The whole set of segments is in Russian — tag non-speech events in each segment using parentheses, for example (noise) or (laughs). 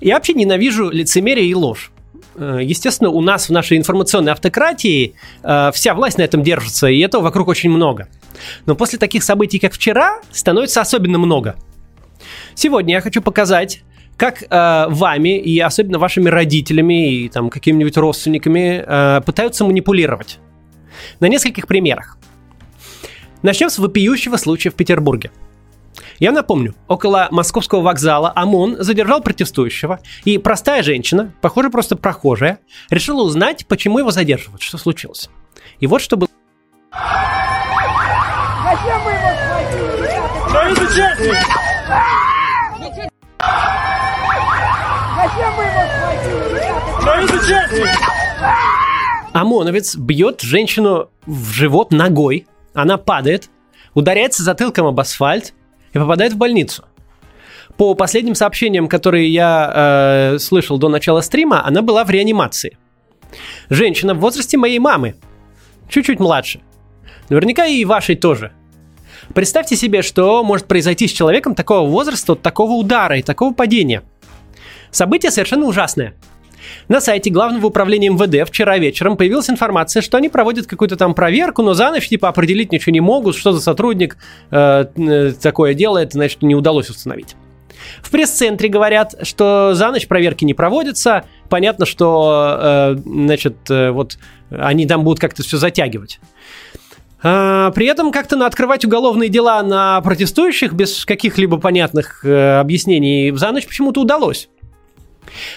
Я вообще ненавижу лицемерие и ложь. Э, естественно, у нас в нашей информационной автократии э, вся власть на этом держится, и этого вокруг очень много. Но после таких событий, как вчера, становится особенно много. Сегодня я хочу показать, как э, вами и особенно вашими родителями и там какими-нибудь родственниками э, пытаются манипулировать. На нескольких примерах. Начнем с вопиющего случая в Петербурге. Я напомню, около московского вокзала ОМОН задержал протестующего, и простая женщина, похоже просто прохожая, решила узнать, почему его задерживают, что случилось. И вот что было. Зачем вы его схватили? Зачем вы его схватили? ОМОНовец бьет женщину в живот ногой, она падает, ударяется затылком об асфальт и попадает в больницу. По последним сообщениям, которые я э, слышал до начала стрима, она была в реанимации. Женщина в возрасте моей мамы, чуть-чуть младше. Наверняка и вашей тоже. Представьте себе, что может произойти с человеком такого возраста, такого удара и такого падения. Событие совершенно ужасное – на сайте Главного управления МВД вчера вечером появилась информация, что они проводят какую-то там проверку, но за ночь типа определить ничего не могут, что за сотрудник э, э, такое делает, значит, не удалось установить. В пресс-центре говорят, что за ночь проверки не проводятся. Понятно, что, э, значит, э, вот они там будут как-то все затягивать. А, при этом как-то открывать уголовные дела на протестующих без каких-либо понятных э, объяснений за ночь почему-то удалось.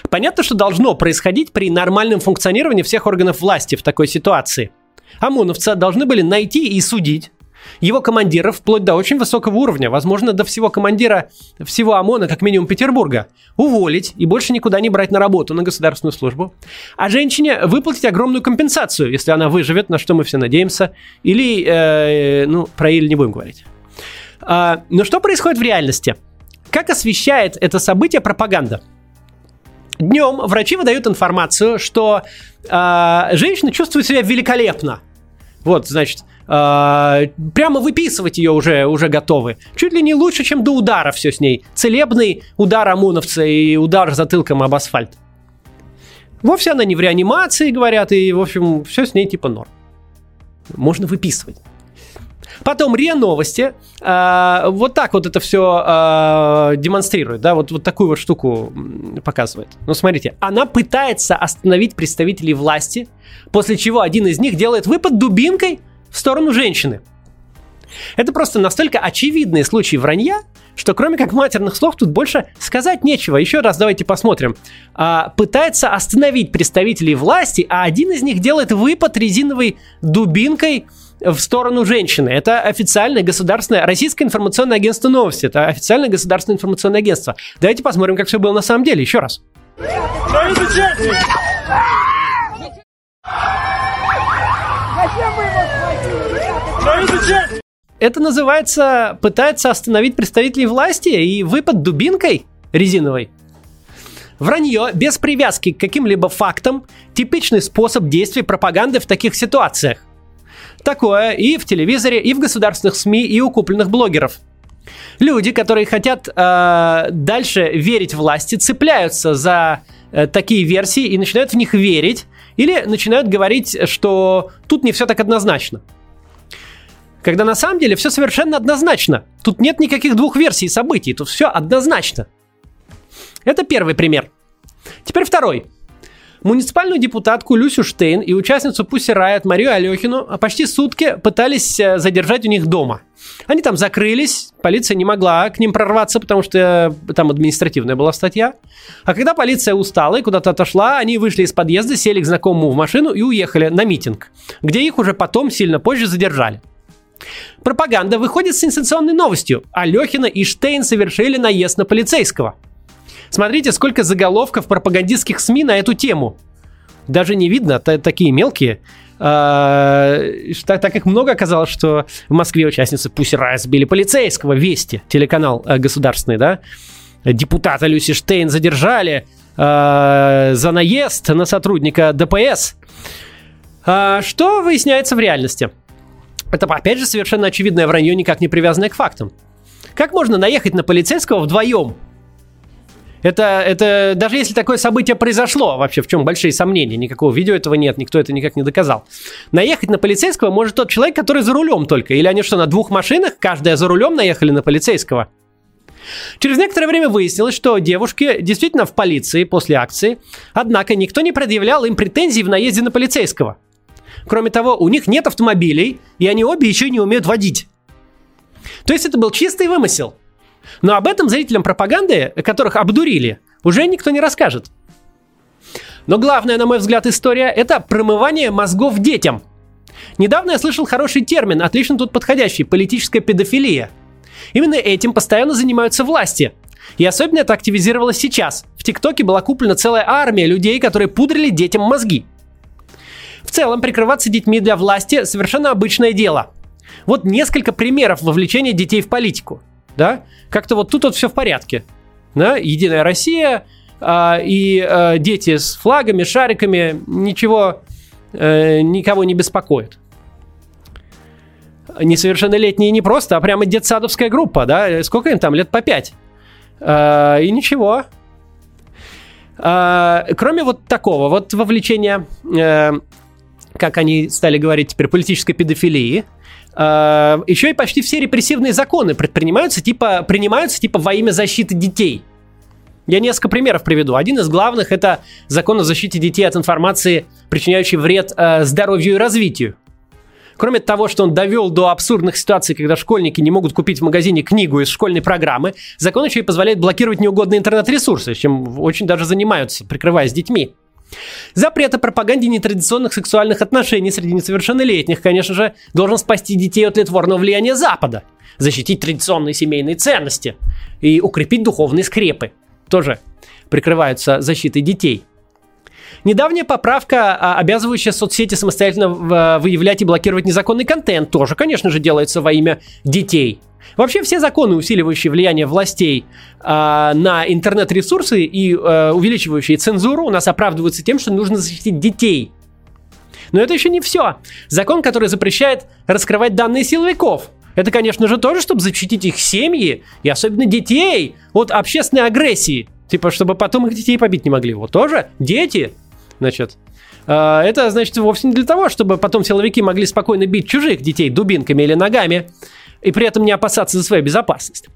Понятно, что должно происходить при нормальном функционировании всех органов власти в такой ситуации. ОМОНовца должны были найти и судить его командиров вплоть до очень высокого уровня, возможно, до всего командира всего ОМОНа, как минимум Петербурга, уволить и больше никуда не брать на работу, на государственную службу. А женщине выплатить огромную компенсацию, если она выживет, на что мы все надеемся, или, э, ну, про или не будем говорить. А, но что происходит в реальности? Как освещает это событие пропаганда? Днем врачи выдают информацию, что э, женщина чувствует себя великолепно. Вот, значит, э, прямо выписывать ее уже, уже готовы. Чуть ли не лучше, чем до удара все с ней. Целебный удар ОМОНовца и удар затылком об асфальт. Вовсе она не в реанимации, говорят, и, в общем, все с ней типа норм. Можно выписывать. Потом РИА Новости э, вот так вот это все э, демонстрирует, да, вот, вот такую вот штуку показывает. Ну, смотрите, она пытается остановить представителей власти, после чего один из них делает выпад дубинкой в сторону женщины. Это просто настолько очевидный случай вранья, что кроме как матерных слов тут больше сказать нечего. Еще раз давайте посмотрим. А, пытается остановить представителей власти, а один из них делает выпад резиновой дубинкой в сторону женщины. Это официальное государственное, российское информационное агентство новости. Это официальное государственное информационное агентство. Давайте посмотрим, как все было на самом деле. Еще раз. Это называется пытается остановить представителей власти и выпад дубинкой резиновой. Вранье без привязки к каким-либо фактам – типичный способ действия пропаганды в таких ситуациях. Такое и в телевизоре, и в государственных СМИ, и у купленных блогеров. Люди, которые хотят э, дальше верить власти, цепляются за э, такие версии и начинают в них верить, или начинают говорить, что тут не все так однозначно. Когда на самом деле все совершенно однозначно. Тут нет никаких двух версий событий, тут все однозначно. Это первый пример. Теперь второй. Муниципальную депутатку Люсю Штейн и участницу Пусси Райот Марию Алехину почти сутки пытались э, задержать у них дома. Они там закрылись, полиция не могла к ним прорваться, потому что э, там административная была статья. А когда полиция устала и куда-то отошла, они вышли из подъезда, сели к знакомому в машину и уехали на митинг, где их уже потом, сильно позже, задержали. Пропаганда выходит с сенсационной новостью. Алехина и Штейн совершили наезд на полицейского – Смотрите, сколько заголовков пропагандистских СМИ на эту тему. Даже не видно, такие мелкие. А, так, так как много оказалось, что в Москве участницы Пусть разбили полицейского, Вести, телеканал э, государственный, да, депутата Люси Штейн задержали э, за наезд на сотрудника ДПС. Э, что выясняется в реальности? Это, опять же, совершенно очевидное вранье, никак не привязанное к фактам. Как можно наехать на полицейского вдвоем? Это, это даже если такое событие произошло, вообще в чем большие сомнения, никакого видео этого нет, никто это никак не доказал. Наехать на полицейского может тот человек, который за рулем только. Или они что, на двух машинах, каждая за рулем наехали на полицейского? Через некоторое время выяснилось, что девушки действительно в полиции после акции, однако никто не предъявлял им претензий в наезде на полицейского. Кроме того, у них нет автомобилей, и они обе еще не умеют водить. То есть это был чистый вымысел – но об этом зрителям пропаганды, которых обдурили, уже никто не расскажет. Но главная, на мой взгляд, история – это промывание мозгов детям. Недавно я слышал хороший термин, отлично тут подходящий – политическая педофилия. Именно этим постоянно занимаются власти. И особенно это активизировалось сейчас. В ТикТоке была куплена целая армия людей, которые пудрили детям мозги. В целом, прикрываться детьми для власти – совершенно обычное дело. Вот несколько примеров вовлечения детей в политику – да, как-то вот тут вот все в порядке, да, Единая Россия а, и а, дети с флагами, шариками, ничего, а, никого не беспокоит. Несовершеннолетние не просто, а прямо детсадовская группа, да, сколько им там, лет по пять. А, и ничего. А, кроме вот такого вот вовлечения, а, как они стали говорить теперь, политической педофилии, э, еще и почти все репрессивные законы предпринимаются типа, принимаются типа во имя защиты детей. Я несколько примеров приведу. Один из главных это закон о защите детей от информации, причиняющей вред э, здоровью и развитию. Кроме того, что он довел до абсурдных ситуаций, когда школьники не могут купить в магазине книгу из школьной программы, закон еще и позволяет блокировать неугодные интернет-ресурсы, чем очень даже занимаются, прикрываясь детьми. Запрет о пропаганде нетрадиционных сексуальных отношений среди несовершеннолетних, конечно же, должен спасти детей от литворного влияния Запада, защитить традиционные семейные ценности и укрепить духовные скрепы. Тоже прикрываются защитой детей. Недавняя поправка, а, обязывающая соцсети самостоятельно выявлять и блокировать незаконный контент, тоже, конечно же, делается во имя детей – Вообще все законы, усиливающие влияние властей э, на интернет-ресурсы и э, увеличивающие цензуру, у нас оправдываются тем, что нужно защитить детей. Но это еще не все. Закон, который запрещает раскрывать данные силовиков. Это, конечно же, тоже, чтобы защитить их семьи и особенно детей от общественной агрессии. Типа, чтобы потом их детей побить не могли. Вот тоже дети, значит, э, это, значит, вовсе не для того, чтобы потом силовики могли спокойно бить чужих детей дубинками или ногами и при этом не опасаться за свою безопасность.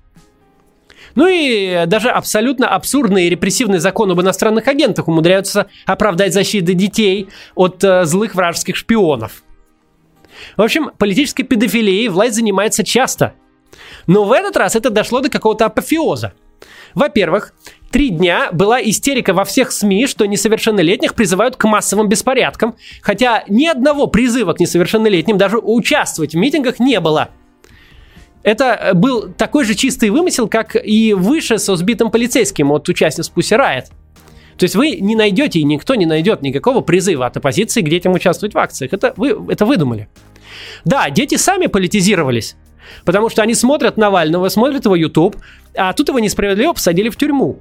Ну и даже абсолютно абсурдный и репрессивный закон об иностранных агентах умудряются оправдать защиту детей от э, злых вражеских шпионов. В общем, политической педофилией власть занимается часто. Но в этот раз это дошло до какого-то апофеоза. Во-первых, три дня была истерика во всех СМИ, что несовершеннолетних призывают к массовым беспорядкам, хотя ни одного призыва к несовершеннолетним даже участвовать в митингах не было – это э, был такой же чистый вымысел, как и выше со сбитым полицейским от участниц Pussy Riot. То есть вы не найдете, и никто не найдет никакого призыва от оппозиции к детям участвовать в акциях. Это вы это выдумали. Да, дети сами политизировались. Потому что они смотрят Навального, смотрят его YouTube, а тут его несправедливо посадили в тюрьму.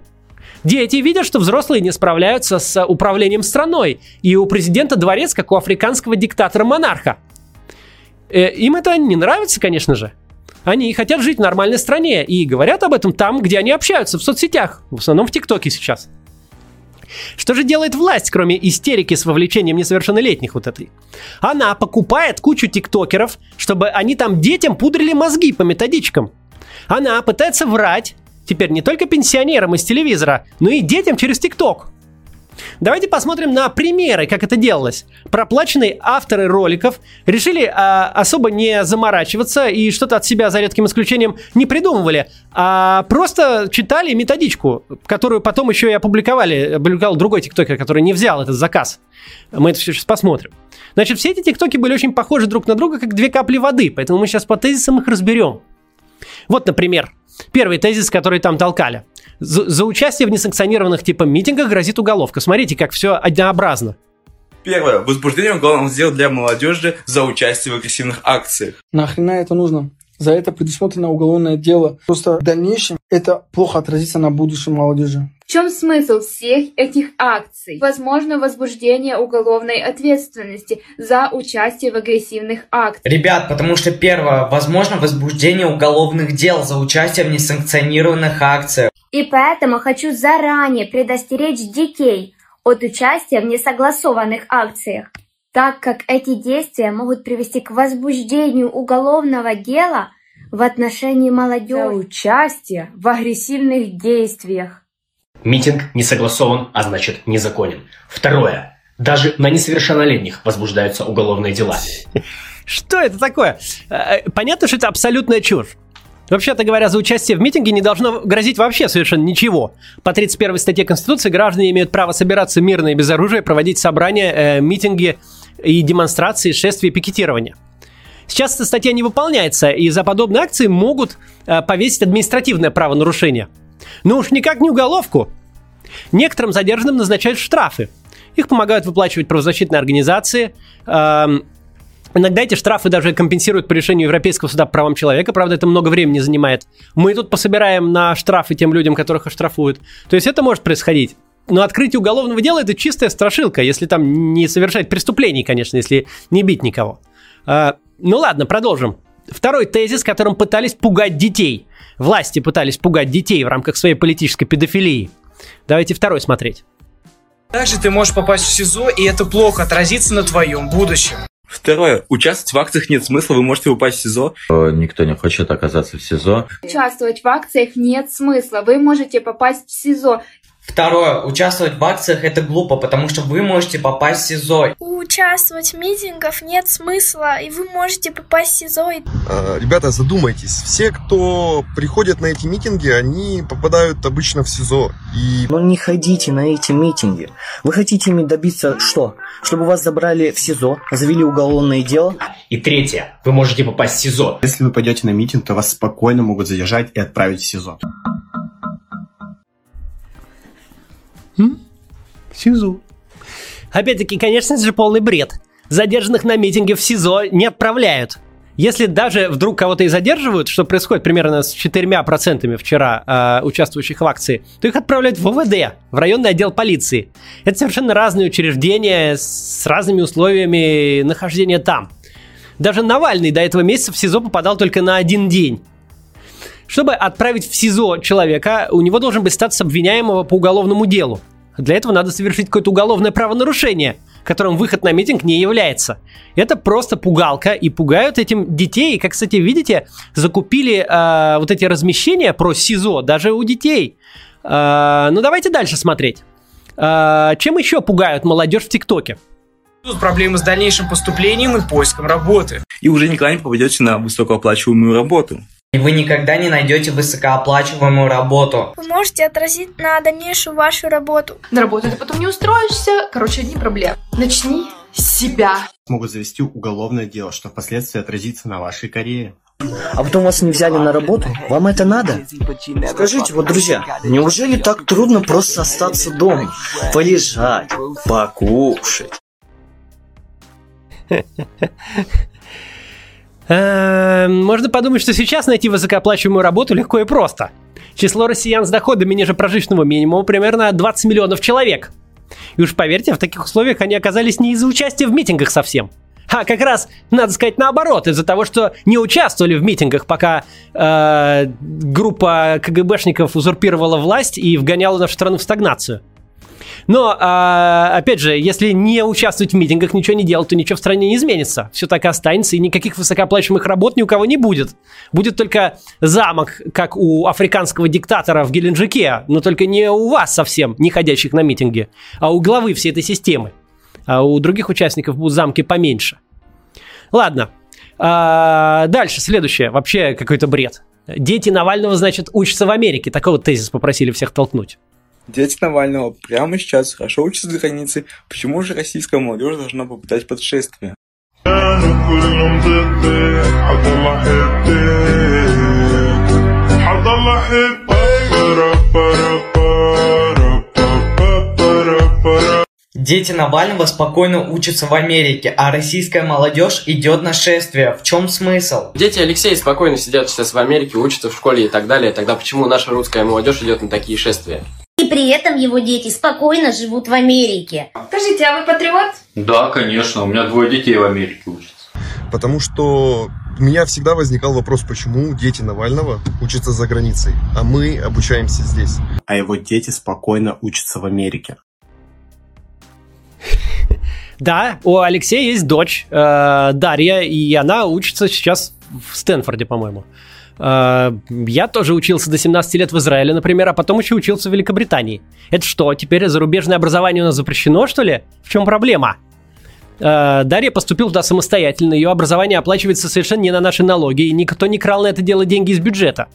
Дети видят, что взрослые не справляются с управлением страной, и у президента дворец, как у африканского диктатора-монарха. Э, им это не нравится, конечно же. Они хотят жить в нормальной стране и говорят об этом там, где они общаются, в соцсетях, в основном в ТикТоке сейчас. Что же делает власть, кроме истерики с вовлечением несовершеннолетних вот этой? Она покупает кучу тиктокеров, чтобы они там детям пудрили мозги по методичкам. Она пытается врать, теперь не только пенсионерам из телевизора, но и детям через тикток. Давайте посмотрим на примеры, как это делалось. Проплаченные авторы роликов решили а, особо не заморачиваться и что-то от себя, за редким исключением, не придумывали, а просто читали методичку, которую потом еще и опубликовали. Опубликовал другой тиктокер, который не взял этот заказ. Мы это все сейчас посмотрим. Значит, все эти тиктоки были очень похожи друг на друга, как две капли воды, поэтому мы сейчас по тезисам их разберем. Вот, например, первый тезис, который там толкали – за, за участие в несанкционированных типа митингах грозит уголовка. Смотрите, как все однообразно. Первое. Возбуждение уголовных дел для молодежи за участие в агрессивных акциях. Нахрена это нужно? За это предусмотрено уголовное дело. Просто в дальнейшем это плохо отразится на будущем молодежи. В чем смысл всех этих акций? Возможно возбуждение уголовной ответственности за участие в агрессивных актах. Ребят, потому что первое, возможно возбуждение уголовных дел за участие в несанкционированных акциях. И поэтому хочу заранее предостеречь детей от участия в несогласованных акциях, так как эти действия могут привести к возбуждению уголовного дела в отношении молодежи за участие в агрессивных действиях. Митинг не согласован, а значит незаконен. Второе. Даже на несовершеннолетних возбуждаются уголовные дела. Что это такое? Э, Понятно, что это абсолютная чушь. Вообще-то говоря, за участие в митинге не должно грозить вообще совершенно ничего. По 31 статье Конституции граждане имеют право собираться мирно и без оружия, проводить собрания, э, митинги и демонстрации, шествия и пикетирования. Сейчас эта статья не выполняется, и за подобные акции могут э, повесить административное правонарушение. Но уж никак не уголовку. Некоторым задержанным назначают штрафы. Их помогают выплачивать правозащитные организации. Эм, Иногда эти штрафы даже компенсируют по решению Европейского суда по правам человека, правда, это много времени занимает. Мы тут пособираем на штрафы тем людям, которых оштрафуют. То есть это может происходить. Но открытие уголовного дела это чистая страшилка, если там не совершать преступлений, конечно, если не бить никого. А, ну ладно, продолжим. Второй тезис, которым пытались пугать детей. Власти пытались пугать детей в рамках своей политической педофилии. Давайте второй смотреть. Также ты можешь попасть в СИЗО, и это плохо отразится на твоем будущем. Второе. Участвовать в акциях нет смысла, вы можете упасть в СИЗО. Никто не хочет оказаться в СИЗО. Участвовать в акциях нет смысла, вы можете попасть в СИЗО. Второе. Участвовать в акциях это глупо, потому что вы можете попасть в СИЗО. Участвовать в митингах нет смысла, и вы можете попасть в СИЗО. Э, Ребята, задумайтесь. Все, кто приходят на эти митинги, они попадают обычно в СИЗО. И... Но не ходите на эти митинги. Вы хотите ими добиться что? Чтобы вас забрали в СИЗО, завели уголовное дело? И третье. Вы можете попасть в СИЗО. Если вы пойдете на митинг, то вас спокойно могут задержать и отправить в СИЗО. М? СИЗО. Опять-таки, конечно, это же полный бред. Задержанных на митинге в СИЗО не отправляют. Если даже вдруг кого-то и задерживают, что происходит примерно с 4% вчера э, участвующих в акции, то их отправляют в ОВД, в районный отдел полиции. Это совершенно разные учреждения с разными условиями нахождения там. Даже Навальный до этого месяца в СИЗО попадал только на один день. Чтобы отправить в СИЗО человека, у него должен быть статус обвиняемого по уголовному делу. Для этого надо совершить какое-то уголовное правонарушение, которым выход на митинг не является. Это просто пугалка, и пугают этим детей. И, как, кстати, видите, закупили э, вот эти размещения про СИЗО даже у детей. Э, ну, давайте дальше смотреть. Э, чем еще пугают молодежь в ТикТоке? Тут проблемы с дальнейшим поступлением и поиском работы. И уже никогда не попадете на высокооплачиваемую работу. И вы никогда не найдете высокооплачиваемую работу. Вы можете отразить на дальнейшую вашу работу. На работу ты потом не устроишься. Короче, одни проблемы. Начни с себя. Могут завести уголовное дело, что впоследствии отразится на вашей карьере. А потом вас не взяли на работу? Вам это надо? Скажите, вот, друзья, неужели так трудно просто остаться дома? Полежать, покушать? (laughs) Эм, Можно подумать, что сейчас найти высокооплачиваемую работу легко и просто. Число россиян с доходами ниже прожиточного минимума примерно 20 миллионов человек. И уж поверьте, в таких условиях они оказались не из-за участия в митингах совсем. А как раз, надо сказать, наоборот, из-за того, что не участвовали в митингах, пока э, группа КГБшников узурпировала власть и вгоняла нашу страну в стагнацию. Но, а, опять же, если не участвовать в митингах, ничего не делать, то ничего в стране не изменится. Все так и останется, и никаких высокооплачиваемых работ ни у кого не будет. Будет только замок, как у африканского диктатора в Геленджике, но только не у вас совсем, не ходящих на митинги, а у главы всей этой системы. А у других участников будут замки поменьше. Ладно. А, дальше, следующее. Вообще какой-то бред. Дети Навального, значит, учатся в Америке. Такой вот тезис попросили всех толкнуть. Дети Навального прямо сейчас хорошо учатся за границей. Почему же российская молодежь должна попытать подшествие? Дети Навального спокойно учатся в Америке, а российская молодежь идет на шествие. В чем смысл? Дети Алексея спокойно сидят сейчас в Америке, учатся в школе и так далее. Тогда почему наша русская молодежь идет на такие шествия? И при этом его дети спокойно живут в Америке. Скажите, а вы патриот? Да, конечно, у меня двое детей в Америке учатся. Потому что у меня всегда возникал вопрос, почему дети Навального учатся за границей, а мы обучаемся здесь. А его дети спокойно учатся в Америке. (laughs) Да, у Алексея есть дочь э, Дарья, и она учится сейчас в Стэнфорде, по-моему. Э, я тоже учился до 17 лет в Израиле, например, а потом еще учился в Великобритании. Это что, теперь зарубежное образование у нас запрещено, что ли? В чем проблема? Э, Дарья поступила туда самостоятельно, ее образование оплачивается совершенно не на наши налоги, и никто не крал на это дело деньги из бюджета.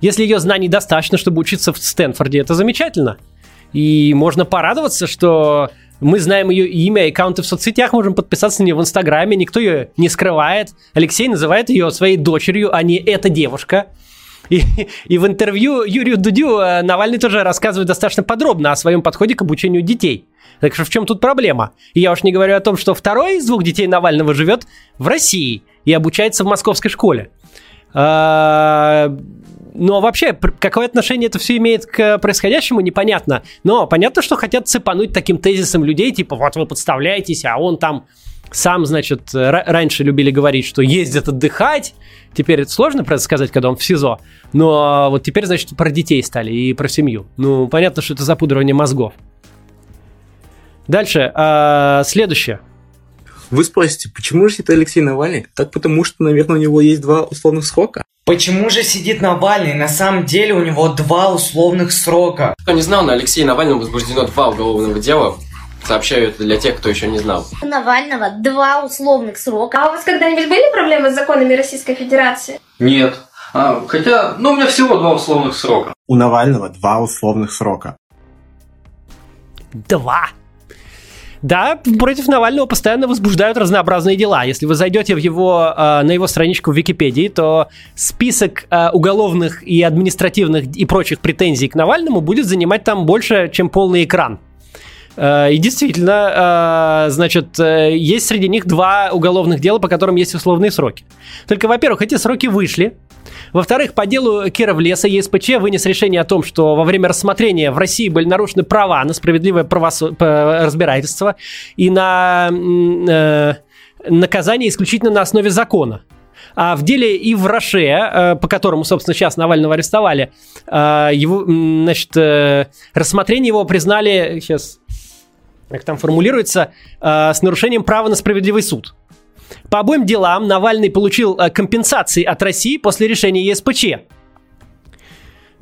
Если ее знаний достаточно, чтобы учиться в Стэнфорде, это замечательно. И можно порадоваться, что мы знаем ее имя, аккаунты в соцсетях, можем подписаться на нее в Инстаграме, никто ее не скрывает. Алексей называет ее своей дочерью, а не эта девушка. И, и в интервью Юрию Дудю э, Навальный тоже рассказывает достаточно подробно о своем подходе к обучению детей. Так что в чем тут проблема? И я уж не говорю о том, что второй из двух детей Навального живет в России и обучается в московской школе. А, но вообще, какое отношение это все имеет к происходящему, непонятно. Но понятно, что хотят цепануть таким тезисом людей, типа, вот вы подставляетесь, а он там сам, значит, раньше любили говорить, что ездит отдыхать. Теперь это сложно это сказать, когда он в СИЗО. Но вот теперь, значит, про детей стали и про семью. Ну, понятно, что это запудривание мозгов. Дальше. А, следующее. Вы спросите, почему же сидит Алексей Навальный? Так потому что, наверное, у него есть два условных срока. Почему же сидит Навальный? На самом деле у него два условных срока. Кто не знал, на Алексея Навального возбуждено два уголовных дела. Сообщаю это для тех, кто еще не знал. У Навального два условных срока. А у вас когда-нибудь были проблемы с законами Российской Федерации? Нет. А, хотя, ну, у меня всего два условных срока. У Навального два условных срока. Два? Да, против Навального постоянно возбуждают разнообразные дела. Если вы зайдете в его, э, на его страничку в Википедии, то список э, уголовных и административных и прочих претензий к Навальному будет занимать там больше, чем полный экран. Э, и действительно, значит, есть среди них два уголовных дела, по которым есть условные сроки. Только, во-первых, эти сроки вышли, во-вторых, по делу Киров Леса ЕСПЧ вынес решение о том, что во время рассмотрения в России были нарушены права на справедливое правосу... разбирательство и на э, наказание исключительно на основе закона. А в деле и в Роше, э, по которому, собственно, сейчас Навального арестовали, э, его, значит, э, рассмотрение его признали, сейчас, как там формулируется, с нарушением права на справедливый суд. По обоим делам Навальный получил э, компенсации от России после решения ЕСПЧ.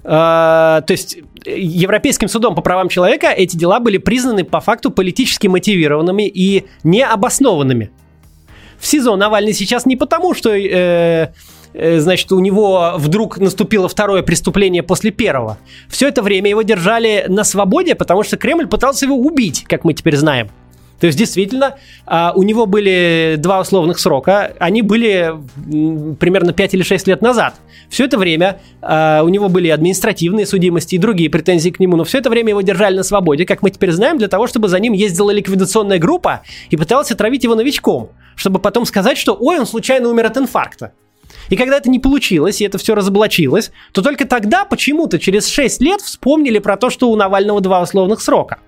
Uh, то есть Европейским судом по правам человека эти дела были признаны по факту политически мотивированными и необоснованными. В СИЗО Навальный сейчас не потому, что э, э, значит, у него вдруг наступило второе преступление после первого. Все это время его держали на свободе, потому что Кремль пытался его убить, как мы теперь знаем. То есть, действительно, а, у него были два условных срока. Они были примерно 5 или 6 лет назад. Все это время а, у него были административные судимости и другие претензии к нему, но все это время его держали на свободе, как мы теперь знаем, для того, чтобы за ним ездила ликвидационная группа и пыталась отравить его новичком, чтобы потом сказать, что «Ой, он случайно умер от инфаркта». И когда это не получилось, и это все разоблачилось, то только тогда почему-то через 6 лет вспомнили про то, что у Навального два условных срока.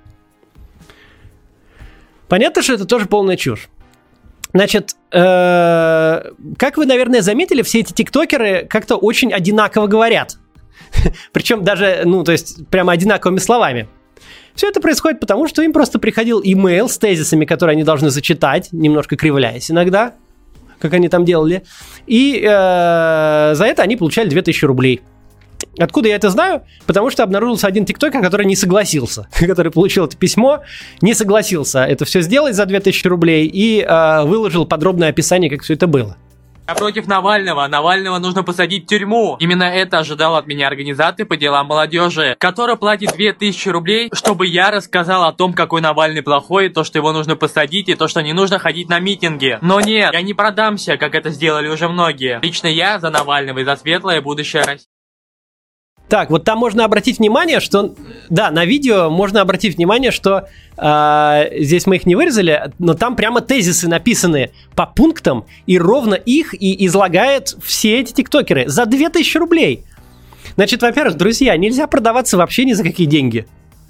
Понятно, что это тоже полная чушь. Значит, э, как вы, наверное, заметили, все эти тиктокеры как-то очень одинаково говорят. (laughs) Причем даже, ну, то есть, прямо одинаковыми словами. Все это происходит потому, что им просто приходил имейл с тезисами, которые они должны зачитать, немножко кривляясь иногда, как они там делали. И э, за это они получали 2000 рублей. Откуда я это знаю? Потому что обнаружился один тиктокер, который не согласился, (laughs) который получил это письмо, не согласился это все сделать за 2000 рублей и э, выложил подробное описание, как все это было. Я против Навального. Навального нужно посадить в тюрьму. Именно это ожидал от меня организатор по делам молодежи, который платит 2000 рублей, чтобы я рассказал о том, какой Навальный плохой, то, что его нужно посадить, и то, что не нужно ходить на митинги. Но нет, я не продамся, как это сделали уже многие. Лично я за Навального и за светлое будущее России. Так, вот там можно обратить внимание, что... Да, на видео можно обратить внимание, что э, здесь мы их не вырезали, но там прямо тезисы написаны по пунктам, и ровно их и излагает все эти тиктокеры за 2000 рублей. Значит, во-первых, друзья, нельзя продаваться вообще ни за какие деньги.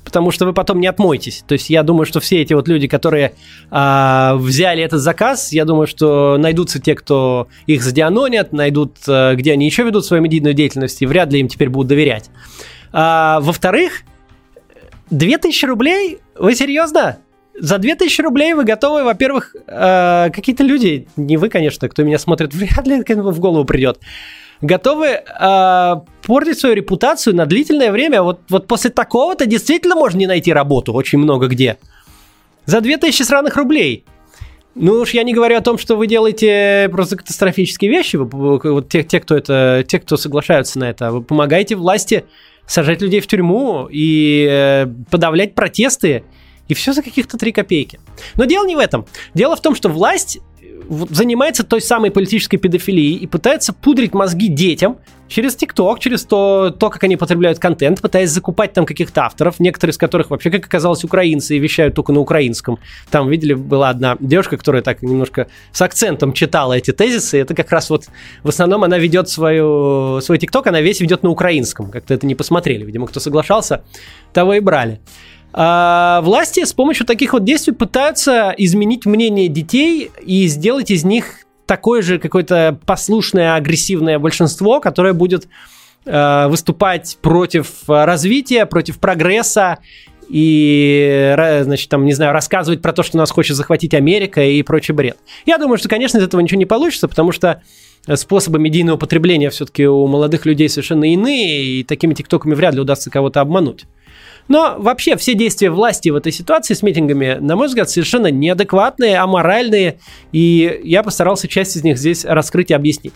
Потому что вы потом не отмоетесь. То есть я думаю, что все эти вот люди, которые а, взяли этот заказ, я думаю, что найдутся те, кто их задианонят, найдут, а, где они еще ведут свою медийную деятельность, и вряд ли им теперь будут доверять. А, во-вторых, 2000 рублей? Вы серьезно? За 2000 рублей вы готовы, во-первых, э, какие-то люди, не вы, конечно, кто меня смотрит, (laughs) вряд ли в голову придет, готовы э, портить свою репутацию на длительное время. Вот, вот после такого-то действительно можно не найти работу очень много где. За 2000 сраных рублей. Ну уж я не говорю о том, что вы делаете просто катастрофические вещи. Вы, вот те, те, кто это, те, кто соглашаются на это, вы помогаете власти сажать людей в тюрьму и э, подавлять протесты. И все за каких-то 3 копейки. Но дело не в этом. Дело в том, что власть занимается той самой политической педофилией и пытается пудрить мозги детям через ТикТок, через то, то, как они потребляют контент, пытаясь закупать там каких-то авторов, некоторые из которых вообще, как оказалось, украинцы и вещают только на украинском. Там, видели, была одна девушка, которая так немножко с акцентом читала эти тезисы, это как раз вот в основном она ведет свою, свой ТикТок, она весь ведет на украинском. Как-то это не посмотрели. Видимо, кто соглашался, того и брали. А власти с помощью таких вот действий пытаются изменить мнение детей и сделать из них такое же какое-то послушное, агрессивное большинство, которое будет э, выступать против развития, против прогресса и, значит, там, не знаю, рассказывать про то, что нас хочет захватить Америка и прочий бред. Я думаю, что, конечно, из этого ничего не получится, потому что способы медийного потребления все-таки у молодых людей совершенно иные, и такими тиктоками вряд ли удастся кого-то обмануть. Но вообще все действия власти в этой ситуации с митингами, на мой взгляд, совершенно неадекватные, аморальные, и я постарался часть из них здесь раскрыть и объяснить.